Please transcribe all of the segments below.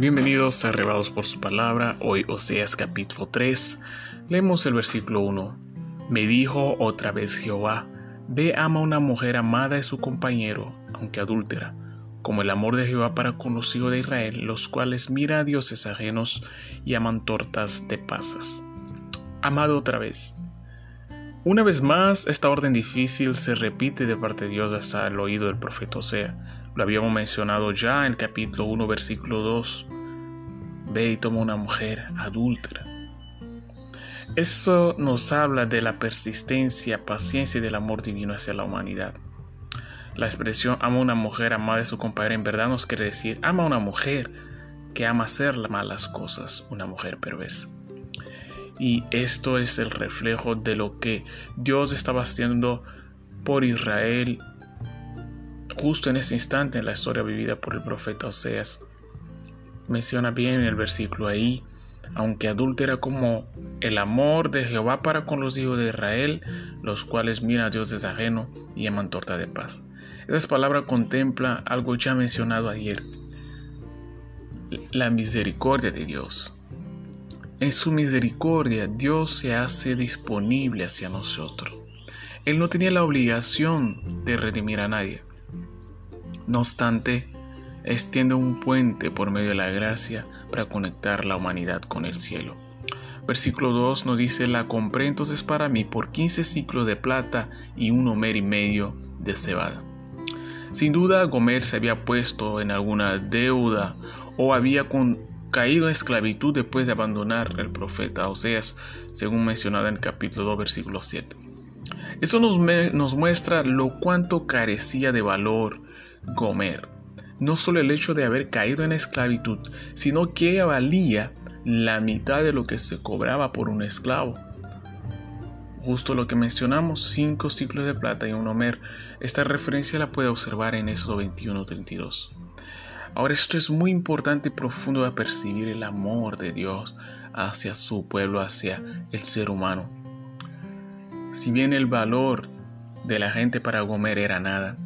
Bienvenidos a Arrebados por su palabra, hoy Oseas capítulo 3. Leemos el versículo 1. Me dijo otra vez Jehová, ve ama una mujer amada de su compañero, aunque adúltera, como el amor de Jehová para con los hijos de Israel, los cuales mira a dioses ajenos y aman tortas de pasas. Amado otra vez. Una vez más, esta orden difícil se repite de parte de Dios hasta el oído del profeta Osea lo habíamos mencionado ya en el capítulo 1, versículo 2. Ve y toma una mujer adúltera. Eso nos habla de la persistencia, paciencia y del amor divino hacia la humanidad. La expresión ama a una mujer amada de su compañera en verdad nos quiere decir ama a una mujer que ama hacer malas cosas, una mujer perversa. Y esto es el reflejo de lo que Dios estaba haciendo por Israel justo en ese instante en la historia vivida por el profeta Oseas. Menciona bien en el versículo ahí, aunque adúltera como el amor de Jehová para con los hijos de Israel, los cuales miran a Dios desde ajeno y aman torta de paz. Esa palabra contempla algo ya mencionado ayer, la misericordia de Dios. En su misericordia Dios se hace disponible hacia nosotros. Él no tenía la obligación de redimir a nadie. No obstante, extiende un puente por medio de la gracia para conectar la humanidad con el cielo. Versículo 2 nos dice, la compré entonces para mí por 15 ciclos de plata y un homer y medio de cebada. Sin duda, Gomer se había puesto en alguna deuda o había caído en esclavitud después de abandonar el profeta Oseas, según mencionado en el capítulo 2, versículo 7. Eso nos, muestra lo cuánto carecía de valor Gomer. No solo el hecho de haber caído en esclavitud, sino que valía la mitad de lo que se cobraba por un esclavo. Justo lo que mencionamos, cinco ciclos de plata y un homer. Esta referencia la puede observar en Éxodo 21-32. Ahora esto es muy importante y profundo de percibir el amor de Dios hacia su pueblo, hacia el ser humano. Si bien el valor de la gente para Gomer era nada,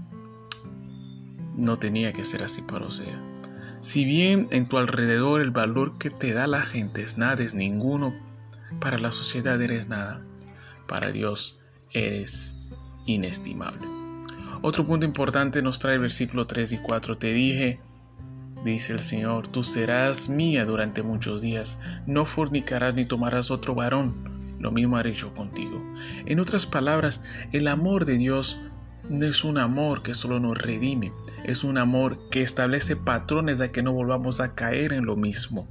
no tenía que ser así para Osea. Si bien en tu alrededor el valor que te da la gente es nada, es ninguno, para la sociedad eres nada, para Dios eres inestimable. Otro punto importante nos trae el versículo 3 y 4. Te dije, dice el Señor, tú serás mía durante muchos días, no fornicarás ni tomarás otro varón, lo mismo haré yo contigo. En otras palabras, el amor de Dios no es un amor que solo nos redime, es un amor que establece patrones de que no volvamos a caer en lo mismo.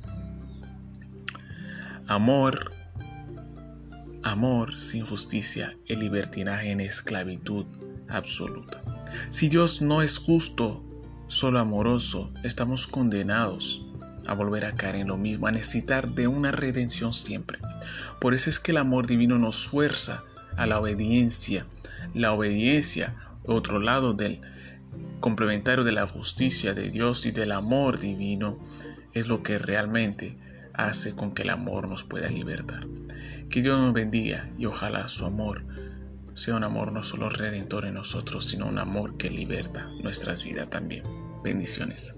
Amor, amor sin justicia, el libertinaje en esclavitud absoluta. Si Dios no es justo, solo amoroso, estamos condenados a volver a caer en lo mismo, a necesitar de una redención siempre. Por eso es que el amor divino nos fuerza a la obediencia. La obediencia, otro lado del complementario de la justicia de Dios y del amor divino, es lo que realmente hace con que el amor nos pueda libertar. Que Dios nos bendiga y ojalá su amor sea un amor no solo redentor en nosotros, sino un amor que liberta nuestras vidas también. Bendiciones.